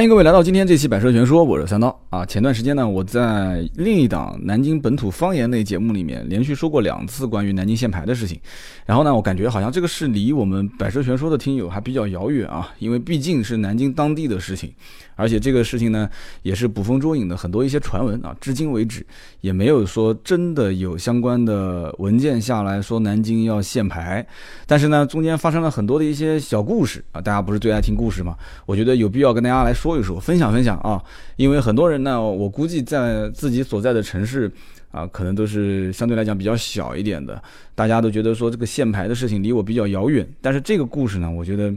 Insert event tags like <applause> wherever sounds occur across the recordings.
欢迎各位来到今天这期《百车全说》，我是三刀啊。前段时间呢，我在另一档南京本土方言类节目里面连续说过两次关于南京限牌的事情。然后呢，我感觉好像这个事离我们《百车全说》的听友还比较遥远啊，因为毕竟是南京当地的事情，而且这个事情呢也是捕风捉影的很多一些传闻啊。至今为止也没有说真的有相关的文件下来说南京要限牌，但是呢，中间发生了很多的一些小故事啊。大家不是最爱听故事吗？我觉得有必要跟大家来说。一说，分享分享啊！因为很多人呢，我估计在自己所在的城市啊，可能都是相对来讲比较小一点的，大家都觉得说这个限牌的事情离我比较遥远。但是这个故事呢，我觉得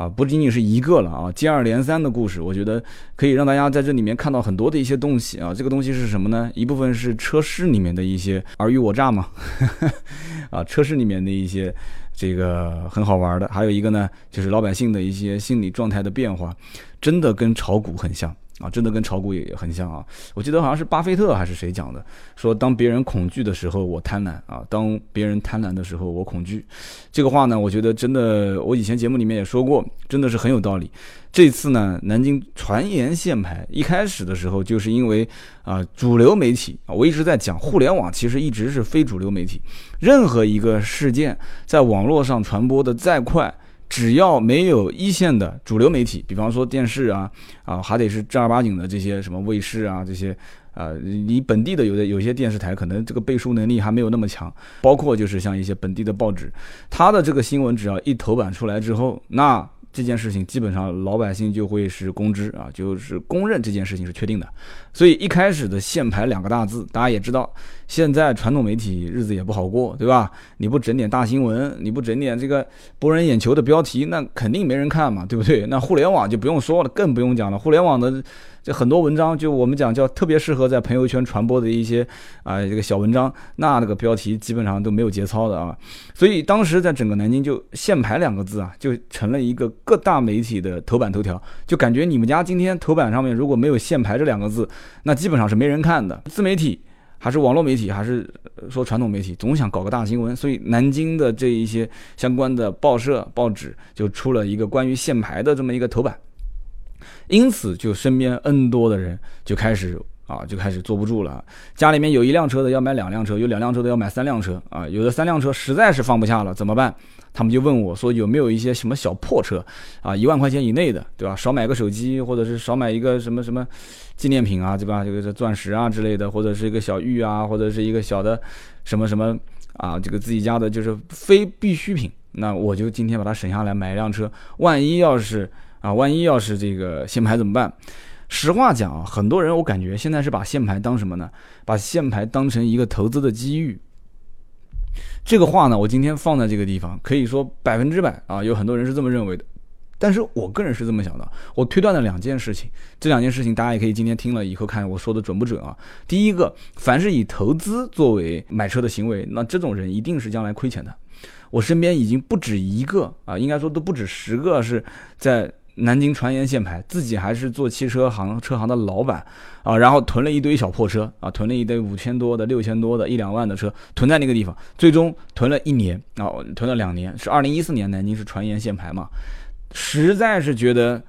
啊，不仅仅是一个了啊，接二连三的故事，我觉得可以让大家在这里面看到很多的一些东西啊。这个东西是什么呢？一部分是车市里面的一些尔虞我诈嘛，<laughs> 啊，车市里面的一些这个很好玩的，还有一个呢，就是老百姓的一些心理状态的变化。真的跟炒股很像啊！真的跟炒股也很像啊！我记得好像是巴菲特还是谁讲的，说当别人恐惧的时候，我贪婪啊；当别人贪婪的时候，我恐惧。这个话呢，我觉得真的，我以前节目里面也说过，真的是很有道理。这次呢，南京传言限牌，一开始的时候就是因为啊，主流媒体啊，我一直在讲，互联网其实一直是非主流媒体，任何一个事件在网络上传播的再快。只要没有一线的主流媒体，比方说电视啊，啊，还得是正儿八经的这些什么卫视啊，这些，呃，你本地的有的有些电视台可能这个背书能力还没有那么强，包括就是像一些本地的报纸，它的这个新闻只要一头版出来之后，那。这件事情基本上老百姓就会是公知啊，就是公认这件事情是确定的。所以一开始的限牌两个大字，大家也知道，现在传统媒体日子也不好过，对吧？你不整点大新闻，你不整点这个博人眼球的标题，那肯定没人看嘛，对不对？那互联网就不用说了，更不用讲了，互联网的。这很多文章，就我们讲叫特别适合在朋友圈传播的一些啊这个小文章，那那个标题基本上都没有节操的啊。所以当时在整个南京就限牌两个字啊，就成了一个各大媒体的头版头条，就感觉你们家今天头版上面如果没有限牌这两个字，那基本上是没人看的。自媒体还是网络媒体还是说传统媒体，总想搞个大新闻，所以南京的这一些相关的报社报纸就出了一个关于限牌的这么一个头版。因此，就身边 N 多的人就开始啊，就开始坐不住了。家里面有一辆车的要买两辆车，有两辆车的要买三辆车啊。有的三辆车实在是放不下了，怎么办？他们就问我说，有没有一些什么小破车啊，一万块钱以内的，对吧？少买个手机，或者是少买一个什么什么纪念品啊，对吧？这个是钻石啊之类的，或者是一个小玉啊，或者是一个小的什么什么啊，这个自己家的就是非必需品。那我就今天把它省下来买一辆车，万一要是。啊，万一要是这个限牌怎么办？实话讲啊，很多人我感觉现在是把限牌当什么呢？把限牌当成一个投资的机遇。这个话呢，我今天放在这个地方，可以说百分之百啊，有很多人是这么认为的。但是我个人是这么想的，我推断了两件事情，这两件事情大家也可以今天听了以后看我说的准不准啊？第一个，凡是以投资作为买车的行为，那这种人一定是将来亏钱的。我身边已经不止一个啊，应该说都不止十个是在。南京传言限牌，自己还是做汽车行车行的老板啊，然后囤了一堆小破车啊，囤了一堆五千多的、六千多的、一两万的车，囤在那个地方，最终囤了一年啊，囤了两年，是二零一四年南京是传言限牌嘛，实在是觉得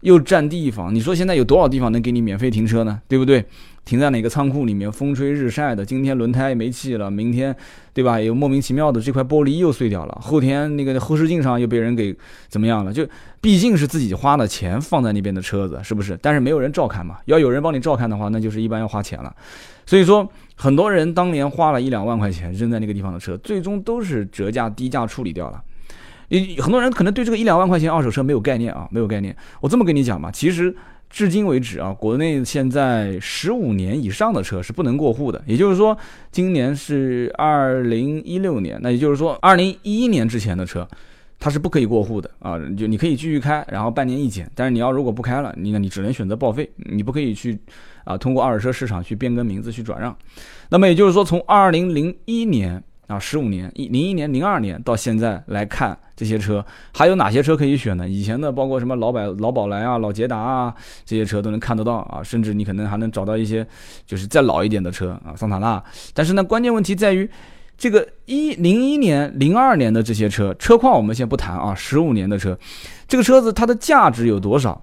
又占地方，你说现在有多少地方能给你免费停车呢？对不对？停在哪个仓库里面，风吹日晒的，今天轮胎没气了，明天，对吧？有莫名其妙的这块玻璃又碎掉了，后天那个后视镜上又被人给怎么样了？就毕竟是自己花的钱放在那边的车子，是不是？但是没有人照看嘛，要有人帮你照看的话，那就是一般要花钱了。所以说，很多人当年花了一两万块钱扔在那个地方的车，最终都是折价低价处理掉了。你很多人可能对这个一两万块钱二手车没有概念啊，没有概念。我这么跟你讲嘛，其实。至今为止啊，国内现在十五年以上的车是不能过户的。也就是说，今年是二零一六年，那也就是说，二零一一年之前的车，它是不可以过户的啊。就你可以继续开，然后半年一检，但是你要如果不开了，你那你只能选择报废，你不可以去啊通过二手车市场去变更名字去转让。那么也就是说，从二零零一年。啊，十五年，一零一年、零二年到现在来看这些车，还有哪些车可以选呢？以前的包括什么老百老宝来啊、老捷达啊，这些车都能看得到啊，甚至你可能还能找到一些就是再老一点的车啊，桑塔纳。但是呢，关键问题在于这个一零一年、零二年的这些车车况，我们先不谈啊，十五年的车，这个车子它的价值有多少？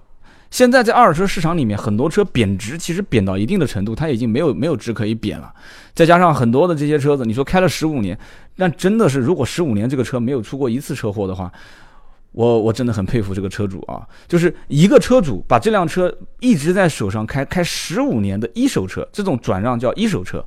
现在在二手车市场里面，很多车贬值，其实贬到一定的程度，它已经没有没有值可以贬了。再加上很多的这些车子，你说开了十五年，那真的是，如果十五年这个车没有出过一次车祸的话，我我真的很佩服这个车主啊，就是一个车主把这辆车一直在手上开开十五年的一手车，这种转让叫一手车。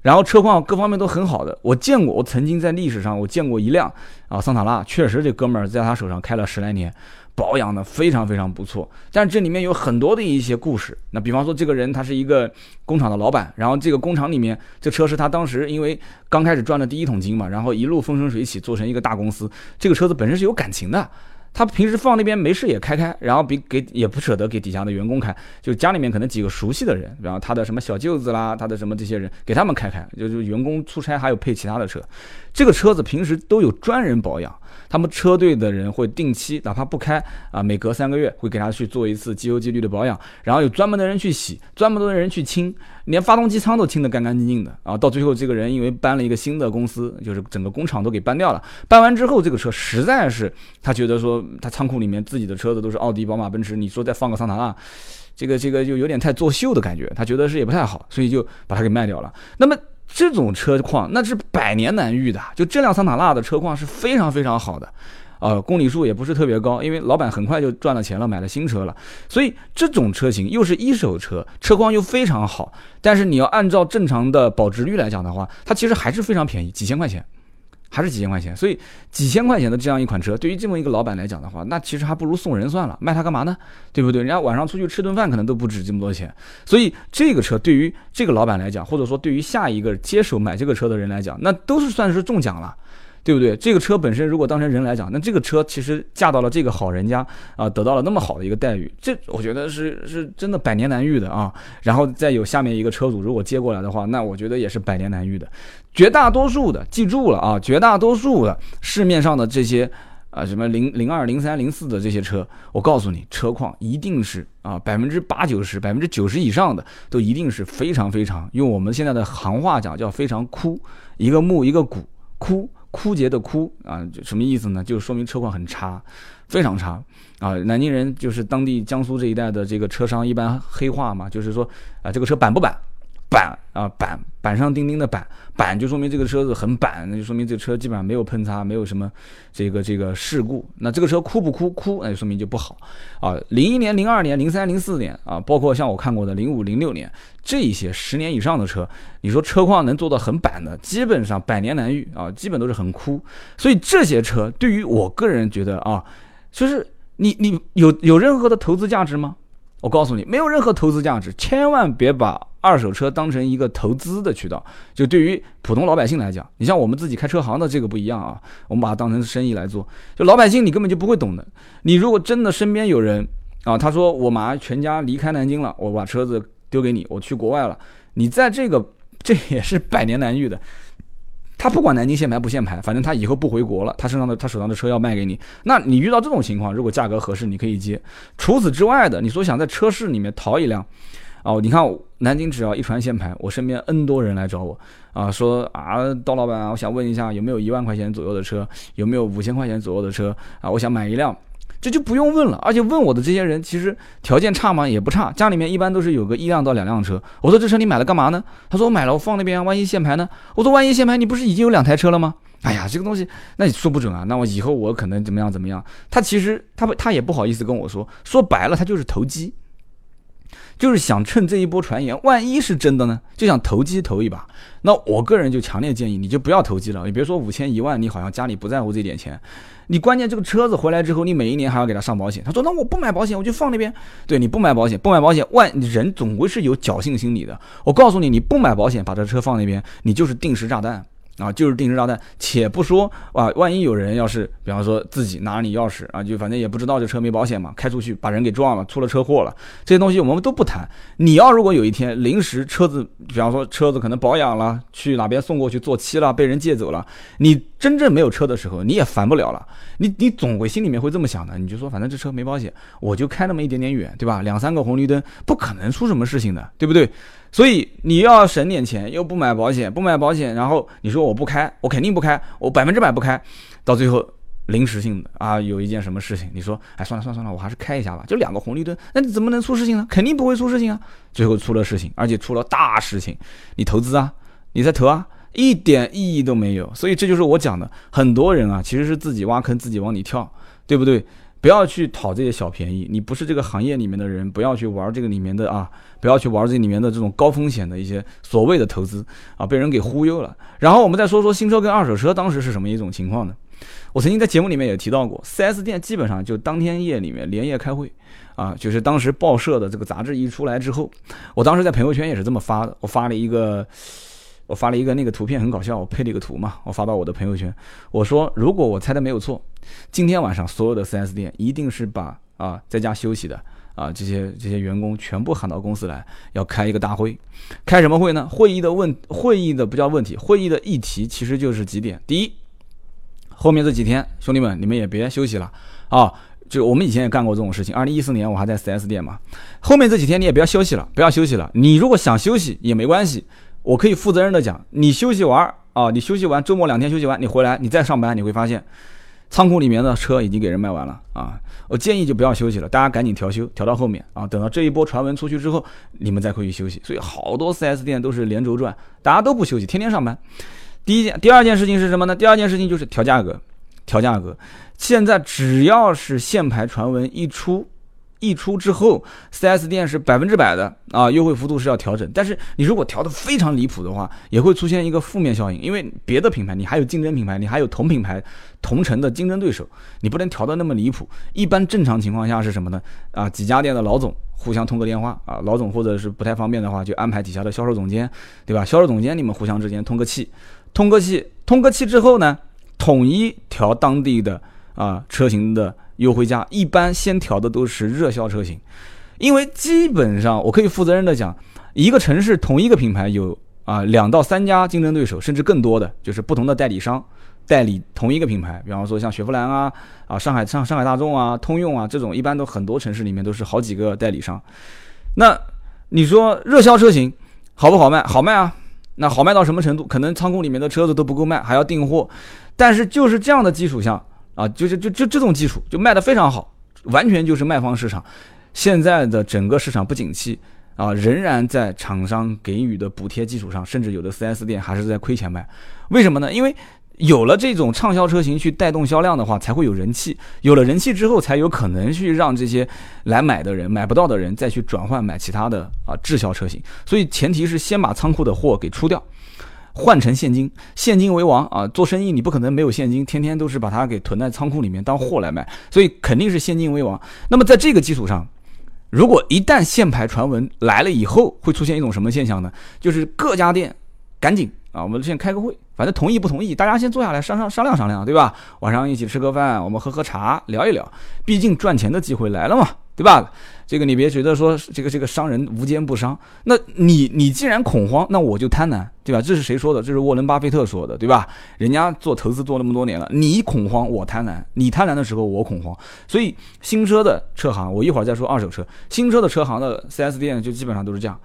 然后车况各方面都很好的，我见过，我曾经在历史上我见过一辆啊桑塔纳，确实这哥们儿在他手上开了十来年，保养的非常非常不错。但这里面有很多的一些故事，那比方说这个人他是一个工厂的老板，然后这个工厂里面这车是他当时因为刚开始赚的第一桶金嘛，然后一路风生水起做成一个大公司，这个车子本身是有感情的。他平时放那边没事也开开，然后比给也不舍得给底下的员工开，就家里面可能几个熟悉的人，然后他的什么小舅子啦，他的什么这些人给他们开开，就是员工出差还有配其他的车，这个车子平时都有专人保养。他们车队的人会定期，哪怕不开啊，每隔三个月会给他去做一次机油机滤的保养，然后有专门的人去洗，专门的人去清，连发动机舱都清得干干净净的啊。到最后，这个人因为搬了一个新的公司，就是整个工厂都给搬掉了。搬完之后，这个车实在是他觉得说，他仓库里面自己的车子都是奥迪、宝马、奔驰，你说再放个桑塔纳，这个这个就有点太作秀的感觉，他觉得是也不太好，所以就把它给卖掉了。那么。这种车况那是百年难遇的，就这辆桑塔纳的车况是非常非常好的，呃，公里数也不是特别高，因为老板很快就赚了钱了，买了新车了，所以这种车型又是一手车，车况又非常好，但是你要按照正常的保值率来讲的话，它其实还是非常便宜，几千块钱。还是几千块钱，所以几千块钱的这样一款车，对于这么一个老板来讲的话，那其实还不如送人算了，卖它干嘛呢？对不对？人家晚上出去吃顿饭可能都不止这么多钱，所以这个车对于这个老板来讲，或者说对于下一个接手买这个车的人来讲，那都是算是中奖了。对不对？这个车本身如果当成人来讲，那这个车其实嫁到了这个好人家啊，得到了那么好的一个待遇，这我觉得是是真的百年难遇的啊。然后再有下面一个车主如果接过来的话，那我觉得也是百年难遇的。绝大多数的，记住了啊，绝大多数的市面上的这些啊什么零零二、零三、零四的这些车，我告诉你，车况一定是啊百分之八九十、百分之九十以上的都一定是非常非常，用我们现在的行话讲叫非常枯，一个木一个骨枯。枯竭的枯啊，什么意思呢？就是说明车况很差，非常差啊。南京人就是当地江苏这一带的这个车商，一般黑话嘛，就是说啊，这个车板不板？板啊板板上钉钉的板板就说明这个车子很板，那就说明这个车基本上没有喷擦，没有什么这个这个事故。那这个车哭不哭？哭，那就说明就不好啊。零一年、零二年、零三、零四年啊，包括像我看过的零五、零六年这一些十年以上的车，你说车况能做到很板的，基本上百年难遇啊，基本都是很哭。所以这些车对于我个人觉得啊，就是你你有有任何的投资价值吗？我告诉你，没有任何投资价值，千万别把二手车当成一个投资的渠道。就对于普通老百姓来讲，你像我们自己开车行的这个不一样啊，我们把它当成生意来做。就老百姓，你根本就不会懂的。你如果真的身边有人啊，他说我马上全家离开南京了，我把车子丢给你，我去国外了，你在这个这也是百年难遇的。他不管南京限牌不限牌，反正他以后不回国了，他身上的他手上的车要卖给你，那你遇到这种情况，如果价格合适，你可以接。除此之外的，你说想在车市里面淘一辆，哦，你看南京只要一传限牌，我身边 N 多人来找我，啊，说啊，刀老板啊，我想问一下有没有一万块钱左右的车，有没有五千块钱左右的车啊，我想买一辆。这就不用问了，而且问我的这些人其实条件差吗？也不差，家里面一般都是有个一辆到两辆车。我说这车你买了干嘛呢？他说我买了，我放那边，万一限牌呢？我说万一限牌，你不是已经有两台车了吗？哎呀，这个东西那你说不准啊。那我以后我可能怎么样怎么样？他其实他不他也不好意思跟我说，说白了他就是投机。就是想趁这一波传言，万一是真的呢？就想投机投一把。那我个人就强烈建议，你就不要投机了。你别说五千一万，你好像家里不在乎这点钱。你关键这个车子回来之后，你每一年还要给他上保险。他说：“那我不买保险，我就放那边。”对，你不买保险，不买保险，万人总归是有侥幸心理的。我告诉你，你不买保险，把这车放那边，你就是定时炸弹。啊，就是定时炸弹，且不说啊，万一有人要是，比方说自己拿了你钥匙啊，就反正也不知道这车没保险嘛，开出去把人给撞了，出了车祸了，这些东西我们都不谈。你要如果有一天临时车子，比方说车子可能保养了，去哪边送过去做漆了，被人借走了，你真正没有车的时候，你也烦不了了。你你总会心里面会这么想的，你就说反正这车没保险，我就开那么一点点远，对吧？两三个红绿灯不可能出什么事情的，对不对？所以你要省点钱，又不买保险，不买保险，然后你说我不开，我肯定不开，我百分之百不开，到最后临时性的啊，有一件什么事情，你说，哎，算了算了算了，我还是开一下吧，就两个红绿灯，那你怎么能出事情呢？肯定不会出事情啊，最后出了事情，而且出了大事情，你投资啊，你在投啊，一点意义都没有。所以这就是我讲的，很多人啊，其实是自己挖坑，自己往里跳，对不对？不要去讨这些小便宜，你不是这个行业里面的人，不要去玩这个里面的啊，不要去玩这里面的这种高风险的一些所谓的投资啊，被人给忽悠了。然后我们再说说新车跟二手车当时是什么一种情况呢？我曾经在节目里面也提到过，4S 店基本上就当天夜里面连夜开会啊，就是当时报社的这个杂志一出来之后，我当时在朋友圈也是这么发的，我发了一个。我发了一个那个图片很搞笑，我配了一个图嘛，我发到我的朋友圈。我说，如果我猜的没有错，今天晚上所有的 4S 店一定是把啊在家休息的啊这些这些员工全部喊到公司来，要开一个大会。开什么会呢？会议的问会议的不叫问题，会议的议题其实就是几点。第一，后面这几天兄弟们你们也别休息了啊，就我们以前也干过这种事情。二零一四年我还在 4S 店嘛，后面这几天你也不要休息了，不要休息了。你如果想休息也没关系。我可以负责任的讲，你休息完啊，你休息完周末两天休息完，你回来你再上班，你会发现仓库里面的车已经给人卖完了啊。我建议就不要休息了，大家赶紧调休，调到后面啊，等到这一波传闻出去之后，你们再回去休息。所以好多 4S 店都是连轴转，大家都不休息，天天上班。第一件，第二件事情是什么呢？第二件事情就是调价格，调价格。现在只要是限牌传闻一出。一出之后，4S 店是百分之百的啊，优惠幅度是要调整。但是你如果调的非常离谱的话，也会出现一个负面效应，因为别的品牌你还有竞争品牌，你还有同品牌、同城的竞争对手，你不能调的那么离谱。一般正常情况下是什么呢？啊，几家店的老总互相通个电话啊，老总或者是不太方便的话，就安排底下的销售总监，对吧？销售总监你们互相之间通个气，通个气，通个气之后呢，统一调当地的啊车型的。优惠价一般先调的都是热销车型，因为基本上我可以负责任的讲，一个城市同一个品牌有啊两到三家竞争对手，甚至更多的就是不同的代理商代理同一个品牌，比方说像雪佛兰啊啊上海上上海大众啊通用啊这种，一般都很多城市里面都是好几个代理商。那你说热销车型好不好卖？好卖啊，那好卖到什么程度？可能仓库里面的车子都不够卖，还要订货。<laughs> 但是就是这样的基础上。啊，就是就就这种技术就卖得非常好，完全就是卖方市场。现在的整个市场不景气啊，仍然在厂商给予的补贴基础上，甚至有的 4S 店还是在亏钱卖。为什么呢？因为有了这种畅销车型去带动销量的话，才会有人气。有了人气之后，才有可能去让这些来买的人、买不到的人再去转换买其他的啊滞销车型。所以前提是先把仓库的货给出掉。换成现金，现金为王啊！做生意你不可能没有现金，天天都是把它给囤在仓库里面当货来卖，所以肯定是现金为王。那么在这个基础上，如果一旦限牌传闻来了以后，会出现一种什么现象呢？就是各家店赶紧啊，我们现在开个会，反正同意不同意，大家先坐下来商商商量商量，对吧？晚上一起吃个饭，我们喝喝茶，聊一聊，毕竟赚钱的机会来了嘛。对吧？这个你别觉得说这个这个商人无奸不商。那你你既然恐慌，那我就贪婪，对吧？这是谁说的？这是沃伦巴菲特说的，对吧？人家做投资做那么多年了，你恐慌，我贪婪。你贪婪的时候，我恐慌。所以新车的车行，我一会儿再说二手车。新车的车行的 4S 店就基本上都是这样。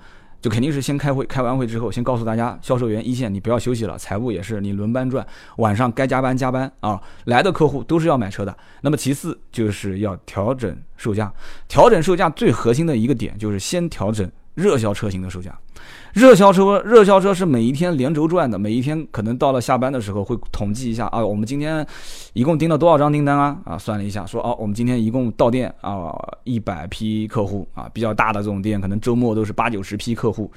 就肯定是先开会，开完会之后，先告诉大家，销售员一线你不要休息了，财务也是你轮班转，晚上该加班加班啊，来的客户都是要买车的。那么其次就是要调整售价，调整售价最核心的一个点就是先调整热销车型的售价。热销车，热销车是每一天连轴转的，每一天可能到了下班的时候会统计一下啊，我们今天一共订了多少张订单啊？啊，算了一下，说哦，我们今天一共到店啊一百批客户啊，比较大的这种店可能周末都是八九十批客户，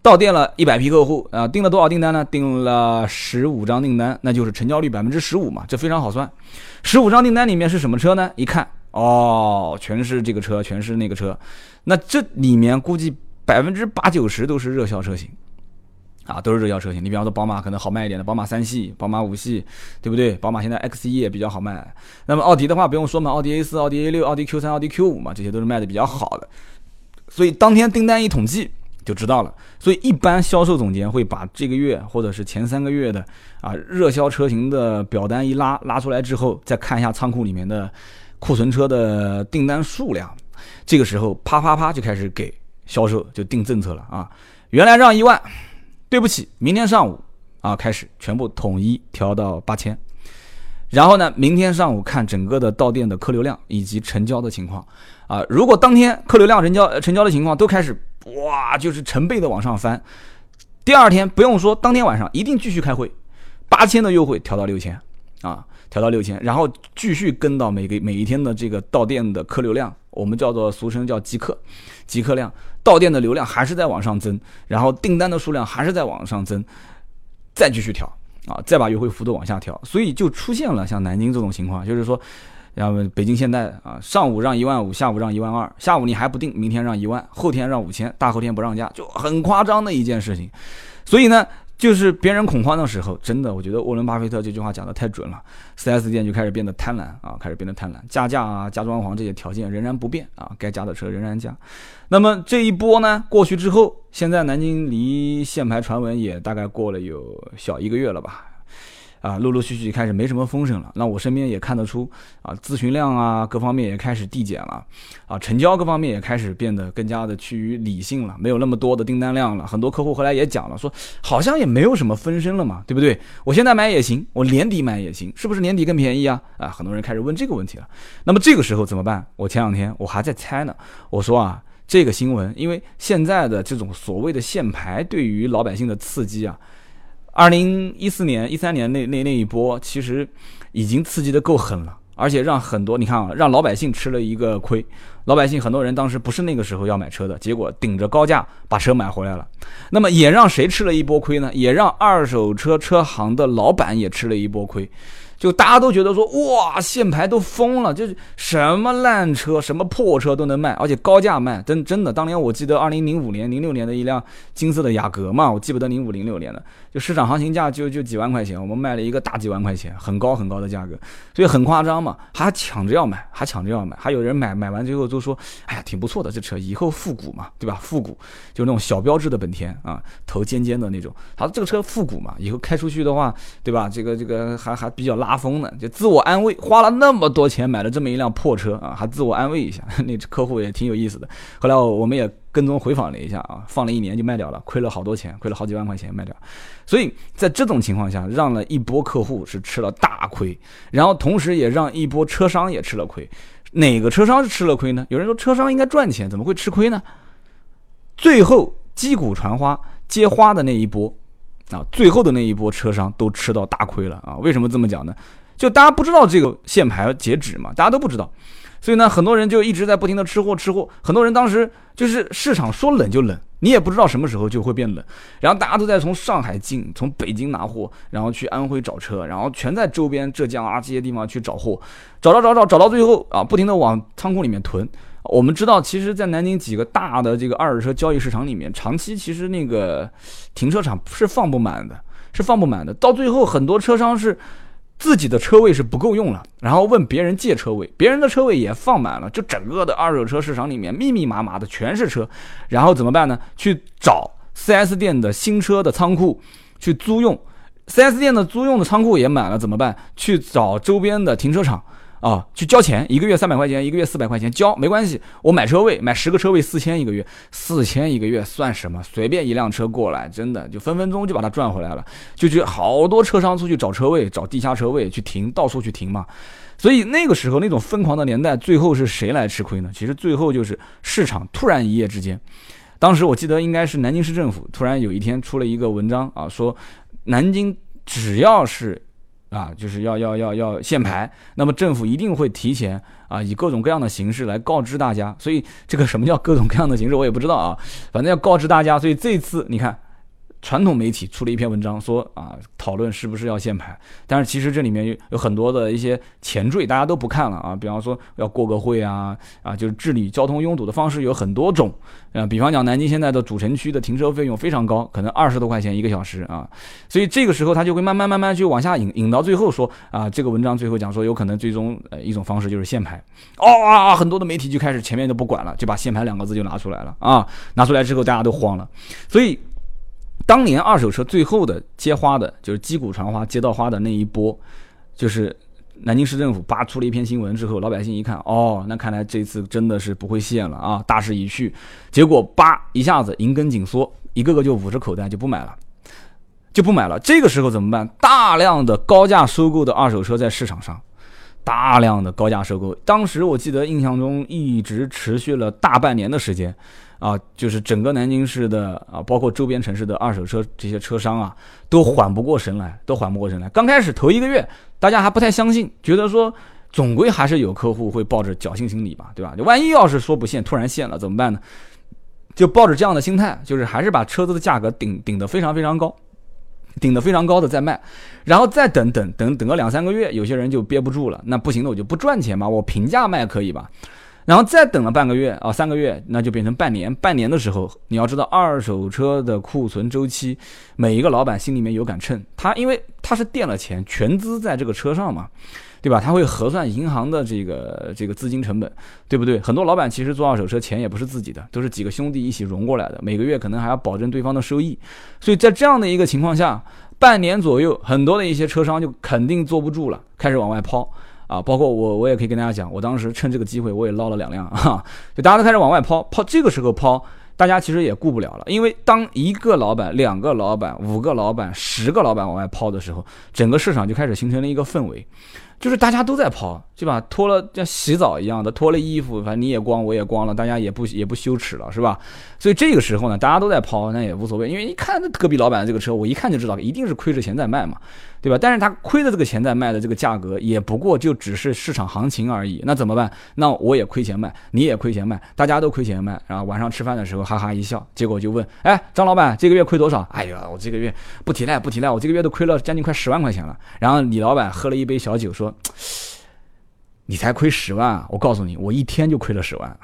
到店了一百批客户啊，订了多少订单呢？订了十五张订单，那就是成交率百分之十五嘛，这非常好算。十五张订单里面是什么车呢？一看哦，全是这个车，全是那个车，那这里面估计。百分之八九十都是热销车型，啊，都是热销车型。你比方说宝马可能好卖一点的，宝马三系、宝马五系，对不对？宝马现在 X 一也比较好卖。那么奥迪的话不用说嘛，奥迪 A 四、奥迪 A 六、奥迪 Q 三、奥迪 Q 五嘛，这些都是卖的比较好的。所以当天订单一统计就知道了。所以一般销售总监会把这个月或者是前三个月的啊热销车型的表单一拉拉出来之后，再看一下仓库里面的库存车的订单数量，这个时候啪啪啪就开始给。销售就定政策了啊，原来让一万，对不起，明天上午啊开始全部统一调到八千。然后呢，明天上午看整个的到店的客流量以及成交的情况啊。如果当天客流量、成交、成交的情况都开始哇，就是成倍的往上翻，第二天不用说，当天晚上一定继续开会，八千的优惠调到六千啊，调到六千，然后继续跟到每个每一天的这个到店的客流量，我们叫做俗称叫即客，即客量，到店的流量还是在往上增，然后订单的数量还是在往上增，再继续调。啊，再把优惠幅度往下调，所以就出现了像南京这种情况，就是说，然后北京现代啊，上午让一万五，下午让一万二，下午你还不定，明天让一万，后天让五千，大后天不让价，就很夸张的一件事情。所以呢，就是别人恐慌的时候，真的，我觉得沃伦巴菲特这句话讲的太准了，4S 店就开始变得贪婪啊，开始变得贪婪，加价啊，加装潢这些条件仍然不变啊，该加的车仍然加。那么这一波呢过去之后，现在南京离限牌传闻也大概过了有小一个月了吧？啊，陆陆续续开始没什么风声了。那我身边也看得出啊，咨询量啊各方面也开始递减了，啊，成交各方面也开始变得更加的趋于理性了，没有那么多的订单量了。很多客户后来也讲了，说好像也没有什么风声了嘛，对不对？我现在买也行，我年底买也行，是不是年底更便宜啊？啊，很多人开始问这个问题了。那么这个时候怎么办？我前两天我还在猜呢，我说啊。这个新闻，因为现在的这种所谓的限牌对于老百姓的刺激啊，二零一四年、一三年那那那一波，其实已经刺激的够狠了，而且让很多你看啊，让老百姓吃了一个亏。老百姓很多人当时不是那个时候要买车的，结果顶着高价把车买回来了。那么也让谁吃了一波亏呢？也让二手车车行的老板也吃了一波亏。就大家都觉得说哇，限牌都疯了，就是什么烂车、什么破车都能卖，而且高价卖，真真的。当年我记得二零零五年、零六年的一辆金色的雅阁嘛，我记不得零五零六年的，就市场行情价就就几万块钱，我们卖了一个大几万块钱，很高很高的价格，所以很夸张嘛，还抢着要买，还抢着要买，还有人买，买完最后都说，哎呀，挺不错的这车，以后复古嘛，对吧？复古就那种小标志的本田啊，头尖尖的那种，他说这个车复古嘛，以后开出去的话，对吧？这个这个还还比较拉。风呢，就自我安慰，花了那么多钱买了这么一辆破车啊，还自我安慰一下，那客户也挺有意思的。后来我们也跟踪回访了一下啊，放了一年就卖掉了，亏了好多钱，亏了好几万块钱卖掉。所以在这种情况下，让了一波客户是吃了大亏，然后同时也让一波车商也吃了亏。哪个车商是吃了亏呢？有人说车商应该赚钱，怎么会吃亏呢？最后击鼓传花接花的那一波。啊，最后的那一波车商都吃到大亏了啊！为什么这么讲呢？就大家不知道这个限牌截止嘛，大家都不知道，所以呢，很多人就一直在不停的吃货吃货。很多人当时就是市场说冷就冷，你也不知道什么时候就会变冷。然后大家都在从上海进，从北京拿货，然后去安徽找车，然后全在周边浙江啊这些地方去找货，找找找找找到最后啊，不停的往仓库里面囤。我们知道，其实，在南京几个大的这个二手车交易市场里面，长期其实那个停车场是放不满的，是放不满的。到最后，很多车商是自己的车位是不够用了，然后问别人借车位，别人的车位也放满了，就整个的二手车市场里面密密麻麻的全是车，然后怎么办呢？去找 4S 店的新车的仓库去租用，4S 店的租用的仓库也满了，怎么办？去找周边的停车场。啊，去交钱，一个月三百块钱，一个月四百块钱交没关系。我买车位，买十个车位四千一个月，四千一个月算什么？随便一辆车过来，真的就分分钟就把它赚回来了。就去好多车商出去找车位，找地下车位去停，到处去停嘛。所以那个时候那种疯狂的年代，最后是谁来吃亏呢？其实最后就是市场突然一夜之间，当时我记得应该是南京市政府突然有一天出了一个文章啊，说南京只要是。啊，就是要要要要限牌，那么政府一定会提前啊，以各种各样的形式来告知大家。所以这个什么叫各种各样的形式，我也不知道啊，反正要告知大家。所以这次你看。传统媒体出了一篇文章，说啊，讨论是不是要限牌，但是其实这里面有很多的一些前缀，大家都不看了啊。比方说要过个会啊，啊，就是治理交通拥堵的方式有很多种啊。比方讲，南京现在的主城区的停车费用非常高，可能二十多块钱一个小时啊。所以这个时候他就会慢慢慢慢去往下引，引到最后说啊，这个文章最后讲说，有可能最终呃一种方式就是限牌。哦啊，很多的媒体就开始前面都不管了，就把限牌两个字就拿出来了啊。拿出来之后大家都慌了，所以。当年二手车最后的接花的，就是击鼓传花接到花的那一波，就是南京市政府扒出了一篇新闻之后，老百姓一看，哦，那看来这次真的是不会限了啊，大势已去。结果叭一下子银根紧缩，一个个就捂着口袋就不买了。就不买了。这个时候怎么办？大量的高价收购的二手车在市场上，大量的高价收购。当时我记得印象中一直持续了大半年的时间，啊，就是整个南京市的啊，包括周边城市的二手车这些车商啊，都缓不过神来，都缓不过神来。刚开始头一个月，大家还不太相信，觉得说总归还是有客户会抱着侥幸心理吧，对吧？万一要是说不限，突然限了怎么办呢？就抱着这样的心态，就是还是把车子的价格顶顶得非常非常高。顶得非常高的再卖，然后再等等等等个两三个月，有些人就憋不住了，那不行的我就不赚钱嘛，我平价卖可以吧？然后再等了半个月啊三个月，那就变成半年。半年的时候，你要知道二手车的库存周期，每一个老板心里面有杆秤，他因为他是垫了钱，全资在这个车上嘛。对吧？他会核算银行的这个这个资金成本，对不对？很多老板其实做二手车钱也不是自己的，都是几个兄弟一起融过来的，每个月可能还要保证对方的收益。所以在这样的一个情况下，半年左右，很多的一些车商就肯定坐不住了，开始往外抛啊。包括我，我也可以跟大家讲，我当时趁这个机会，我也捞了两辆啊。就大家都开始往外抛，抛这个时候抛，大家其实也顾不了了，因为当一个老板、两个老板、五个老板、十个老板往外抛的时候，整个市场就开始形成了一个氛围。就是大家都在抛，对吧？脱了像洗澡一样的，脱了衣服，反正你也光，我也光了，大家也不也不羞耻了，是吧？所以这个时候呢，大家都在抛，那也无所谓，因为一看那隔壁老板的这个车，我一看就知道一定是亏着钱在卖嘛。对吧？但是他亏的这个钱在卖的这个价格，也不过就只是市场行情而已。那怎么办？那我也亏钱卖，你也亏钱卖，大家都亏钱卖。然后晚上吃饭的时候哈哈一笑，结果就问：哎，张老板，这个月亏多少？哎呀，我这个月不提赖不提赖，我这个月都亏了将近快十万块钱了。然后李老板喝了一杯小酒说：你才亏十万啊？我告诉你，我一天就亏了十万。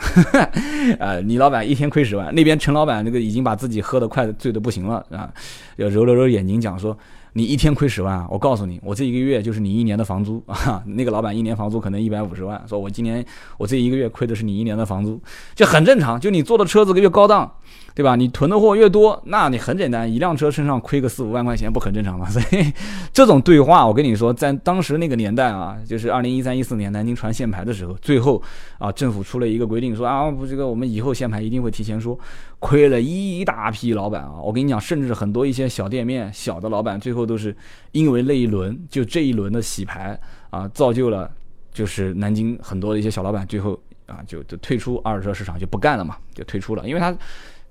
呃，李老板一天亏十万，那边陈老板那个已经把自己喝的快醉的不行了啊，要揉了揉眼睛讲说。你一天亏十万，我告诉你，我这一个月就是你一年的房租 <laughs> 啊！那个老板一年房租可能一百五十万，说我今年我这一个月亏的是你一年的房租，这很正常。就你坐的车子越高档，对吧？你囤的货越多，那你很简单，一辆车身上亏个四五万块钱不很正常吗？<laughs> 所以这种对话，我跟你说，在当时那个年代啊，就是二零一三一四年南京传限牌的时候，最后啊，政府出了一个规定，说啊，不，这个我们以后限牌一定会提前说。亏了一大批老板啊！我跟你讲，甚至很多一些小店面、小的老板，最后都是因为那一轮就这一轮的洗牌啊，造就了就是南京很多的一些小老板最后啊就就退出二手车市场就不干了嘛，就退出了，因为他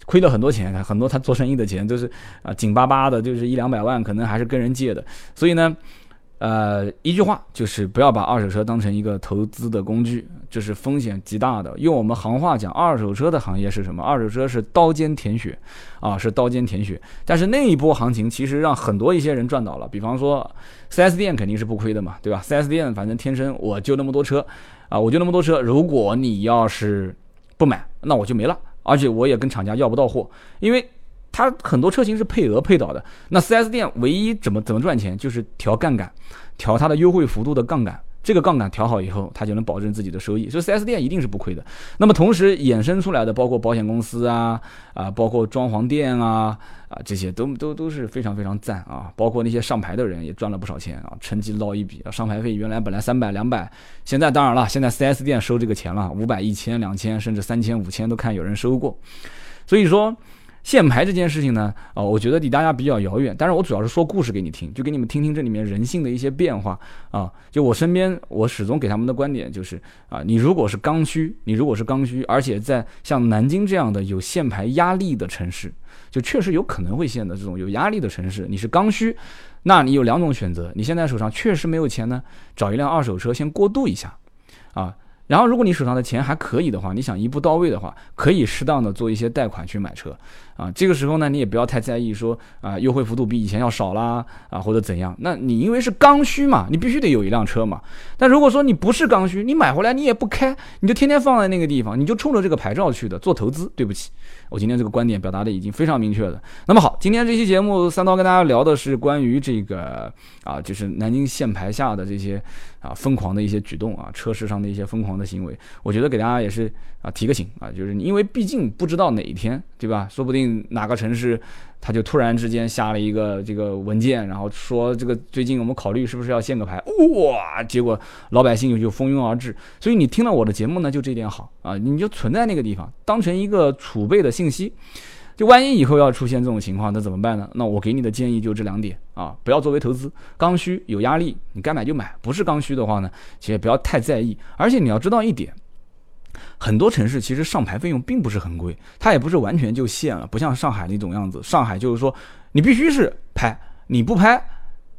亏了很多钱，很多他做生意的钱都是啊紧巴巴的，就是一两百万，可能还是跟人借的，所以呢。呃，一句话就是不要把二手车当成一个投资的工具，这是风险极大的。用我们行话讲，二手车的行业是什么？二手车是刀尖舔血，啊，是刀尖舔血。但是那一波行情其实让很多一些人赚到了。比方说，4S 店肯定是不亏的嘛，对吧？4S 店反正天生我就那么多车，啊，我就那么多车。如果你要是不买，那我就没了，而且我也跟厂家要不到货，因为。它很多车型是配额配到的，那 4S 店唯一怎么怎么赚钱，就是调杠杆，调它的优惠幅度的杠杆，这个杠杆调好以后，它就能保证自己的收益，所以 4S 店一定是不亏的。那么同时衍生出来的，包括保险公司啊，啊，包括装潢店啊，啊，这些都都都是非常非常赞啊，包括那些上牌的人也赚了不少钱啊，趁机捞一笔。啊，上牌费原来本来三百两百，现在当然了，现在 4S 店收这个钱了，五百、一千、两千，甚至三千、五千都看有人收过，所以说。限牌这件事情呢，啊，我觉得离大家比较遥远。但是我主要是说故事给你听，就给你们听听这里面人性的一些变化啊。就我身边，我始终给他们的观点就是，啊，你如果是刚需，你如果是刚需，而且在像南京这样的有限牌压力的城市，就确实有可能会限的这种有压力的城市，你是刚需，那你有两种选择。你现在手上确实没有钱呢，找一辆二手车先过渡一下，啊。然后，如果你手上的钱还可以的话，你想一步到位的话，可以适当的做一些贷款去买车，啊，这个时候呢，你也不要太在意说啊，优惠幅度比以前要少啦，啊，或者怎样。那你因为是刚需嘛，你必须得有一辆车嘛。但如果说你不是刚需，你买回来你也不开，你就天天放在那个地方，你就冲着这个牌照去的，做投资，对不起，我今天这个观点表达的已经非常明确了。那么好，今天这期节目三刀跟大家聊的是关于这个啊，就是南京限牌下的这些。啊，疯狂的一些举动啊，车市上的一些疯狂的行为，我觉得给大家也是啊提个醒啊，就是因为毕竟不知道哪一天，对吧？说不定哪个城市他就突然之间下了一个这个文件，然后说这个最近我们考虑是不是要限个牌，哇，结果老百姓就蜂拥而至。所以你听了我的节目呢，就这点好啊，你就存在那个地方，当成一个储备的信息。就万一以后要出现这种情况，那怎么办呢？那我给你的建议就这两点啊，不要作为投资，刚需有压力，你该买就买；不是刚需的话呢，其实也不要太在意。而且你要知道一点，很多城市其实上牌费用并不是很贵，它也不是完全就限了，不像上海那种样子。上海就是说你必须是拍，你不拍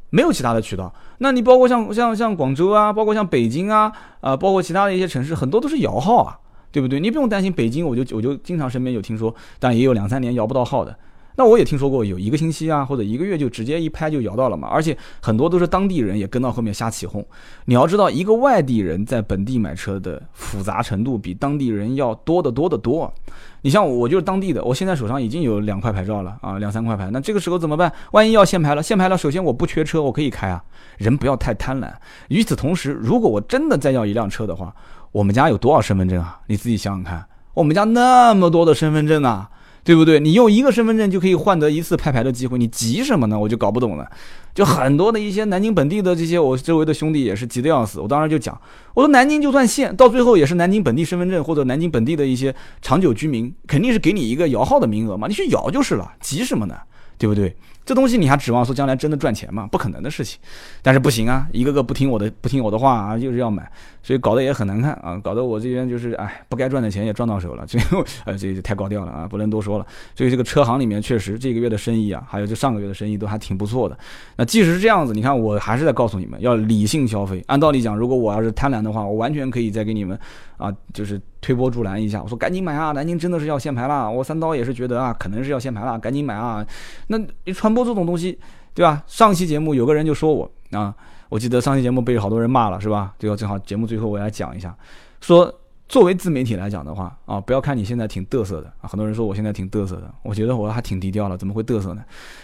没有其他的渠道。那你包括像像像广州啊，包括像北京啊，啊，包括其他的一些城市，很多都是摇号啊。对不对？你不用担心北京，我就我就经常身边有听说，但也有两三年摇不到号的。那我也听说过有一个星期啊，或者一个月就直接一拍就摇到了嘛。而且很多都是当地人也跟到后面瞎起哄。你要知道，一个外地人在本地买车的复杂程度比当地人要多得多得多。你像我就是当地的，我现在手上已经有两块牌照了啊，两三块牌。那这个时候怎么办？万一要限牌了，限牌了，首先我不缺车，我可以开啊。人不要太贪婪。与此同时，如果我真的再要一辆车的话，我们家有多少身份证啊？你自己想想看，我们家那么多的身份证啊，对不对？你用一个身份证就可以换得一次拍牌的机会，你急什么呢？我就搞不懂了。就很多的一些南京本地的这些我周围的兄弟也是急得要死。我当时就讲，我说南京就算限，到最后也是南京本地身份证或者南京本地的一些长久居民，肯定是给你一个摇号的名额嘛，你去摇就是了，急什么呢？对不对？这东西你还指望说将来真的赚钱吗？不可能的事情。但是不行啊，一个个不听我的，不听我的话啊，就是要买，所以搞得也很难看啊，搞得我这边就是哎，不该赚的钱也赚到手了，<laughs> 最后呃这太高调了啊，不能多说了。所以这个车行里面确实这个月的生意啊，还有就上个月的生意都还挺不错的。那即使是这样子，你看我还是在告诉你们要理性消费。按道理讲，如果我要是贪婪的话，我完全可以再给你们啊，就是推波助澜一下，我说赶紧买啊，南京真的是要限牌了。我三刀也是觉得啊，可能是要限牌了，赶紧买啊。那你传播这种东西。对吧？上期节目有个人就说我啊，我记得上期节目被好多人骂了，是吧？最后正好节目最后我来讲一下，说作为自媒体来讲的话啊，不要看你现在挺嘚瑟的啊，很多人说我现在挺嘚瑟的，我觉得我还挺低调了，怎么会嘚瑟呢？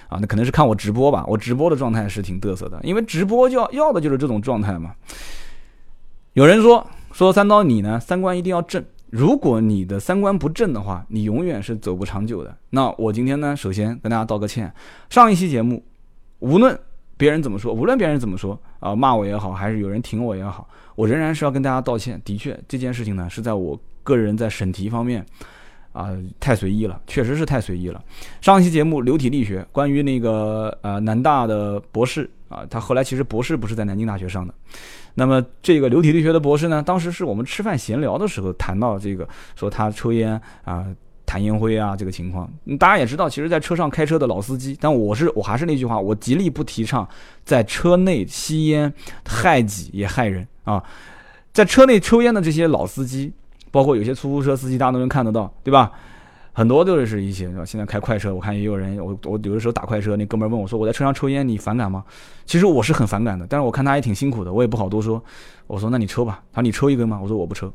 啊，那可能是看我直播吧，我直播的状态是挺嘚瑟的，因为直播就要要的就是这种状态嘛。有人说说三刀你呢，三观一定要正，如果你的三观不正的话，你永远是走不长久的。那我今天呢，首先跟大家道个歉，上一期节目。无论别人怎么说，无论别人怎么说啊，骂我也好，还是有人挺我也好，我仍然是要跟大家道歉。的确，这件事情呢是在我个人在审题方面啊太随意了，确实是太随意了。上一期节目流体力学，关于那个呃南大的博士啊，他后来其实博士不是在南京大学上的。那么这个流体力学的博士呢，当时是我们吃饭闲聊的时候谈到这个，说他抽烟啊。弹烟灰啊，这个情况，大家也知道。其实，在车上开车的老司机，但我是我还是那句话，我极力不提倡在车内吸烟，害己也害人啊。在车内抽烟的这些老司机，包括有些出租车司机，大家都能看得到，对吧？很多就是一些现在开快车，我看也有人，我我有的时候打快车，那哥们问我说：“我在车上抽烟，你反感吗？”其实我是很反感的，但是我看他也挺辛苦的，我也不好多说。我说：“那你抽吧。”他说：“你抽一根吗？”我说：“我不抽。”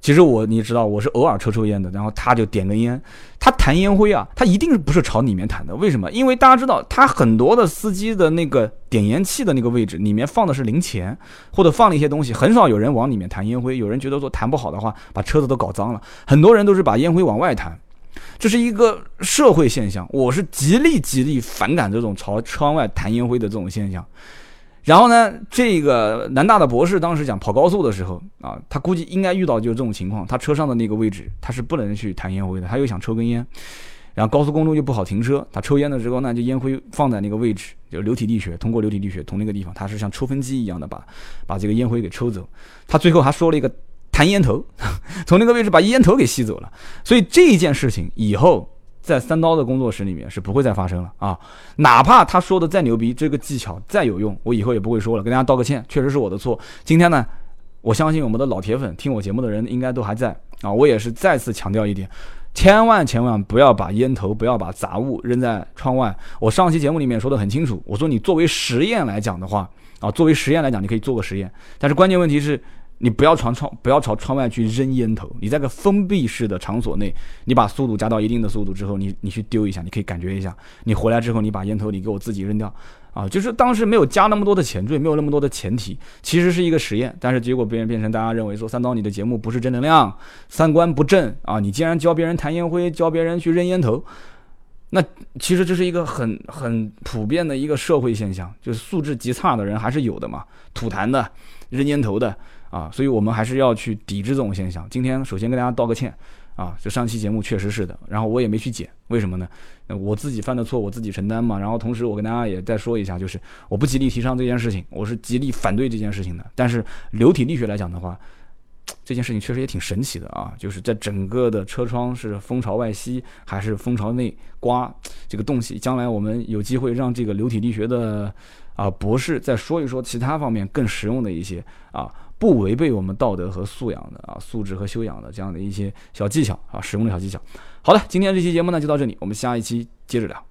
其实我你知道我是偶尔抽抽烟的，然后他就点根烟，他弹烟灰啊，他一定不是朝里面弹的？为什么？因为大家知道，他很多的司机的那个点烟器的那个位置里面放的是零钱，或者放了一些东西，很少有人往里面弹烟灰。有人觉得说弹不好的话，把车子都搞脏了，很多人都是把烟灰往外弹，这是一个社会现象。我是极力极力反感这种朝窗外弹烟灰的这种现象。然后呢，这个南大的博士当时讲跑高速的时候啊，他估计应该遇到就是这种情况，他车上的那个位置他是不能去弹烟灰的，他又想抽根烟，然后高速公路又不好停车，他抽烟的时候呢，就烟灰放在那个位置，就流体力学，通过流体力学从那个地方，他是像抽风机一样的把把这个烟灰给抽走，他最后还说了一个弹烟头，<laughs> 从那个位置把烟头给吸走了，所以这件事情以后。在三刀的工作室里面是不会再发生了啊！哪怕他说的再牛逼，这个技巧再有用，我以后也不会说了，跟大家道个歉，确实是我的错。今天呢，我相信我们的老铁粉听我节目的人应该都还在啊！我也是再次强调一点，千万千万不要把烟头、不要把杂物扔在窗外。我上期节目里面说的很清楚，我说你作为实验来讲的话啊，作为实验来讲，你可以做个实验，但是关键问题是。你不要朝窗，不要朝窗外去扔烟头。你在个封闭式的场所内，你把速度加到一定的速度之后，你你去丢一下，你可以感觉一下。你回来之后，你把烟头你给我自己扔掉，啊，就是当时没有加那么多的前缀，没有那么多的前提，其实是一个实验。但是结果变变成大家认为说三刀你的节目不是正能量，三观不正啊！你竟然教别人弹烟灰，教别人去扔烟头，那其实这是一个很很普遍的一个社会现象，就是素质极差的人还是有的嘛，吐痰的，扔烟头的。啊，所以我们还是要去抵制这种现象。今天首先跟大家道个歉，啊，就上期节目确实是的，然后我也没去剪，为什么呢？我自己犯的错我自己承担嘛。然后同时我跟大家也再说一下，就是我不极力提倡这件事情，我是极力反对这件事情的。但是流体力学来讲的话，这件事情确实也挺神奇的啊，就是在整个的车窗是风朝外吸还是风朝内刮这个东西，将来我们有机会让这个流体力学的啊博士再说一说其他方面更实用的一些啊。不违背我们道德和素养的啊，素质和修养的这样的一些小技巧啊，使用的小技巧。好了，今天这期节目呢就到这里，我们下一期接着聊。